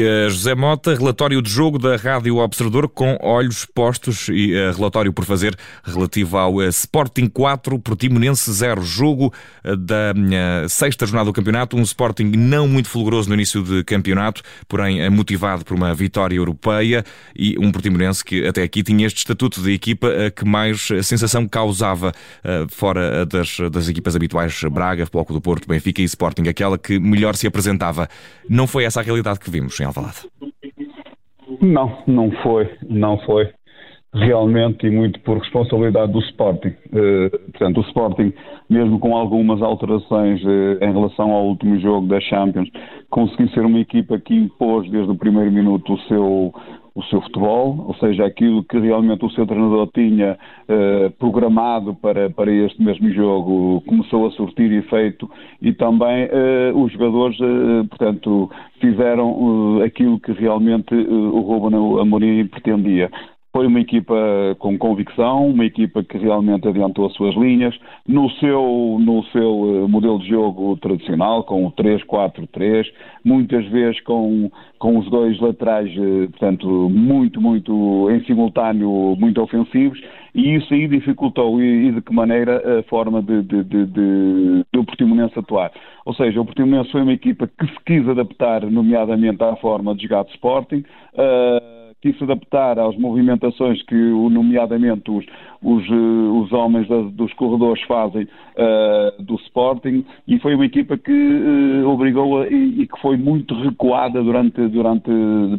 dia, José Mota. Relatório de jogo da Rádio Observador com olhos postos e uh, relatório por fazer relativo ao uh, Sporting 4, Portimonense 0. Jogo uh, da sexta jornada do campeonato. Um Sporting não muito fulguroso no início de campeonato, porém motivado por uma vitória europeia e um Portimonense que até aqui tinha este estatuto de equipa que mais sensação causava fora das, das equipas habituais Braga, Bloco do Porto, Benfica e Sporting, aquela que melhor se apresentava. Não foi essa a realidade que vimos em Alvalade? Não, não foi, não foi. Realmente e muito por responsabilidade do Sporting. Uh, portanto, o Sporting, mesmo com algumas alterações uh, em relação ao último jogo da Champions, conseguiu ser uma equipa que impôs desde o primeiro minuto o seu, o seu futebol, ou seja, aquilo que realmente o seu treinador tinha uh, programado para, para este mesmo jogo começou a surtir efeito e também uh, os jogadores, uh, portanto, fizeram aquilo que realmente o Ruben Amorim pretendia. Foi uma equipa com convicção, uma equipa que realmente adiantou as suas linhas, no seu, no seu eh, modelo de jogo tradicional, com o 3-4-3, muitas vezes com, com os dois laterais, eh, portanto, muito, muito em simultâneo, muito ofensivos, e isso aí dificultou, e, e de que maneira, a forma de, de, de, de, do Portimonense atuar. Ou seja, o Portimonense foi uma equipa que se quis adaptar, nomeadamente à forma de jogar de Sporting, uh, quis se adaptar às movimentações que, nomeadamente, os, os, eh, os homens da, dos corredores fazem uh, do Sporting e foi uma equipa que uh, obrigou a, e, e, que foi muito recuada durante, durante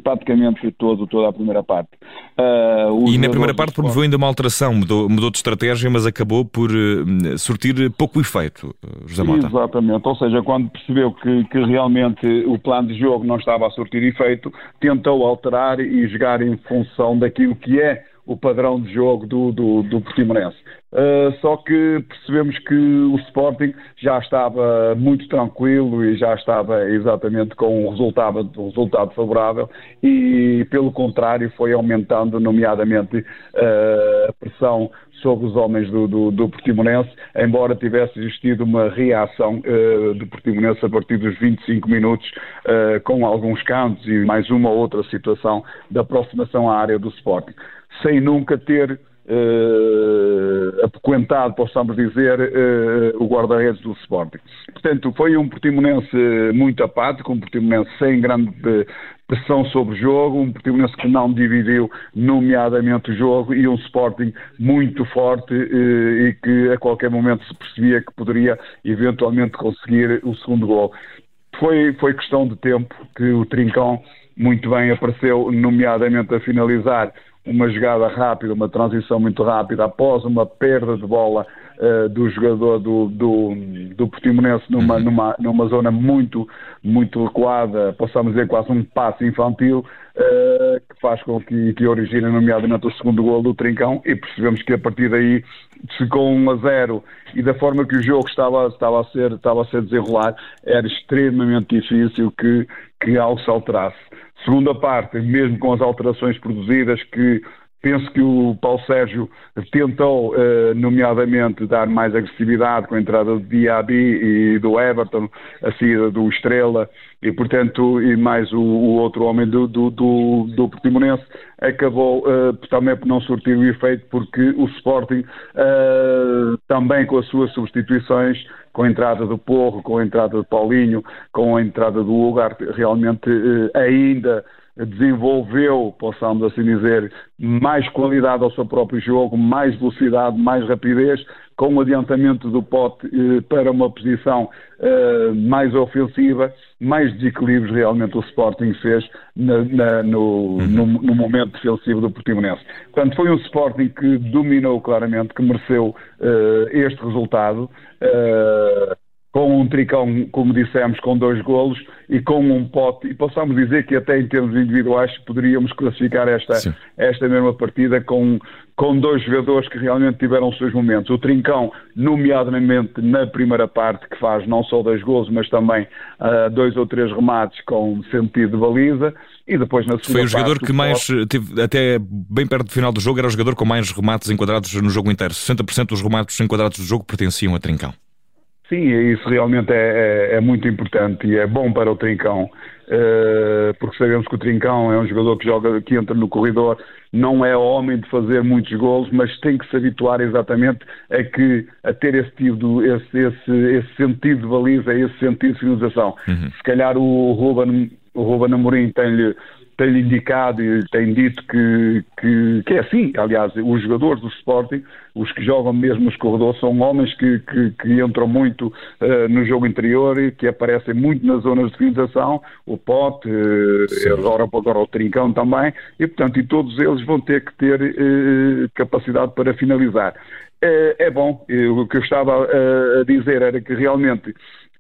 praticamente todo, toda a primeira parte. Uh, e na primeira parte promoveu ainda uma alteração, mudou, mudou de estratégia, mas acabou por surtir pouco efeito, José Mota. Exatamente, ou seja, quando percebeu que, que realmente o plano de jogo não estava a surtir efeito, tentou alterar e jogar em função daquilo que é o padrão de jogo do, do, do Portimonense. Uh, só que percebemos que o Sporting já estava muito tranquilo e já estava exatamente com um resultado, um resultado favorável e, pelo contrário, foi aumentando, nomeadamente, uh, a pressão sobre os homens do, do, do, Portimonense, embora tivesse existido uma reação uh, do Portimonense a partir dos 25 minutos, uh, com alguns cantos e mais uma ou outra situação de aproximação à área do Sporting. Sem nunca ter uh, apoquentado, possamos dizer, uh, o guarda-redes do Sporting. Portanto, foi um Portimonense muito apático, um Portimonense sem grande pressão sobre o jogo, um Portimonense que não dividiu nomeadamente o jogo e um Sporting muito forte uh, e que a qualquer momento se percebia que poderia eventualmente conseguir o segundo gol. Foi, foi questão de tempo que o Trincão muito bem apareceu, nomeadamente a finalizar uma jogada rápida, uma transição muito rápida, após uma perda de bola uh, do jogador do, do, do Portimonense numa, uhum. numa, numa zona muito, muito recuada, possamos dizer quase um passe infantil, uh, que faz com que, que origine nomeadamente o segundo gol do Trincão e percebemos que a partir daí com 1 a 0 e da forma que o jogo estava, estava, a, ser, estava a ser desenrolar, era extremamente difícil que, que algo se alterasse. Segunda parte, mesmo com as alterações produzidas, que penso que o Paulo Sérgio tentou, eh, nomeadamente, dar mais agressividade com a entrada do Diaby e do Everton, a saída do Estrela e, portanto, e mais o, o outro homem do, do, do, do Portimonense, acabou uh, também por não surtir o efeito, porque o Sporting, uh, também com as suas substituições, com a entrada do Porro, com a entrada do Paulinho, com a entrada do Ugarte, realmente ainda desenvolveu, possamos assim dizer, mais qualidade ao seu próprio jogo, mais velocidade, mais rapidez, com o adiantamento do pote eh, para uma posição eh, mais ofensiva, mais desequilíbrios realmente o Sporting fez na, na, no, uhum. no, no, momento defensivo do Portimonense. Portanto, foi um Sporting que dominou claramente, que mereceu eh, este resultado. Com um tricão, como dissemos, com dois golos e com um pote, e possamos dizer que até em termos individuais poderíamos classificar esta, esta mesma partida com, com dois jogadores que realmente tiveram os seus momentos. O Trincão, nomeadamente na primeira parte, que faz não só dois golos, mas também uh, dois ou três remates com sentido de baliza, e depois na segunda Foi o jogador parte, que mais, teve, até bem perto do final do jogo, era o jogador com mais remates enquadrados no jogo inteiro. 60% dos remates enquadrados do jogo pertenciam a Trincão. Sim, isso realmente é, é, é, muito importante e é bom para o Trincão, uh, porque sabemos que o Trincão é um jogador que joga, que entra no corredor, não é homem de fazer muitos golos, mas tem que se habituar exatamente a, que, a ter esse, tipo, esse, esse, esse sentido de baliza, esse sentido de finalização. Uhum. Se calhar o Ruben, o Ruben Amorim tem-lhe tem indicado e tem dito que, que, que, é assim. Aliás, os jogadores do Sporting, os que jogam mesmo nos corredores, são homens que, que, que entram muito uh, no jogo interior e que aparecem muito nas zonas de finalização, o Pote, uh, agora, agora o Trincão também, e portanto, e todos eles vão ter que ter uh, capacidade para finalizar. É, é bom, o que eu estava a dizer era que realmente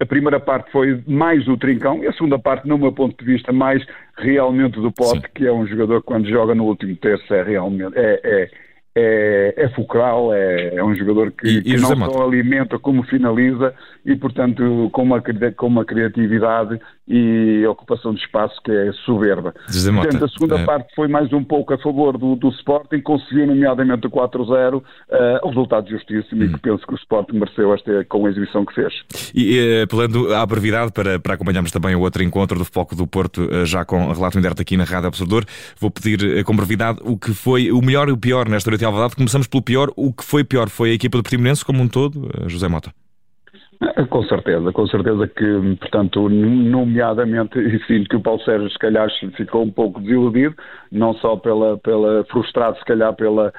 a primeira parte foi mais do Trincão e a segunda parte, no meu ponto de vista, mais realmente do Pote, Sim. que é um jogador que quando joga no último terço é realmente é, é, é, é fulcral, é, é, um jogador que, e, que não só alimenta como finaliza e, portanto, com uma, com uma criatividade e ocupação de espaço que é soberba. Portanto, a segunda é... parte foi mais um pouco a favor do, do Sporting, conseguiu nomeadamente o 4-0, uh, o resultado justíssimo hum. e que penso que o Sporting mereceu esta com a exibição que fez. E uh, apelando à brevidade para, para acompanharmos também o outro encontro do Foco do Porto, já com relato em direto aqui na Rádio Observador, vou pedir com brevidade o que foi o melhor e o pior nesta noite de Alvalade. Começamos pelo pior. O que foi pior foi a equipa do Portimonense como um todo, José Mota? Com certeza, com certeza que, portanto, nomeadamente, e sinto que o Paulo Sérgio se calhar ficou um pouco desiludido, não só pela, pela frustrado se calhar pela,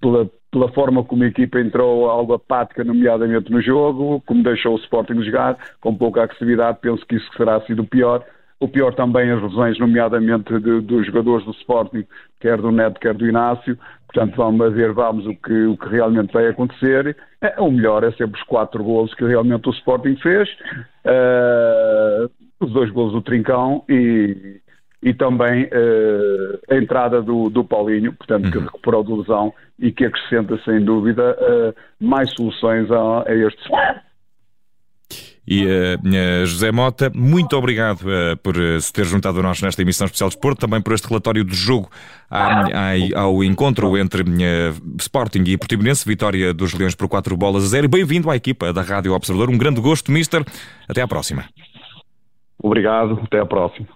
pela, pela forma como a equipa entrou algo apática, nomeadamente no jogo, como deixou o Sporting jogar, com pouca agressividade, penso que isso será sido pior. O pior também as lesões, nomeadamente de, dos jogadores do Sporting, quer do Neto, quer do Inácio, Portanto, vamos ver vamos o que, o que realmente vai acontecer. É, o melhor é sempre os quatro golos que realmente o Sporting fez, uh, os dois golos do Trincão e, e também uh, a entrada do, do Paulinho, portanto, que uhum. recuperou de lesão e que acrescenta, sem dúvida, uh, mais soluções a, a este e uh, José Mota, muito obrigado uh, por se ter juntado a nós nesta emissão especial de Esporte, também por este relatório de jogo ao encontro entre Sporting e Portimonense, vitória dos Leões por 4 bolas a 0. Bem-vindo à equipa da Rádio Observador, um grande gosto, Mister. Até à próxima. Obrigado, até à próxima.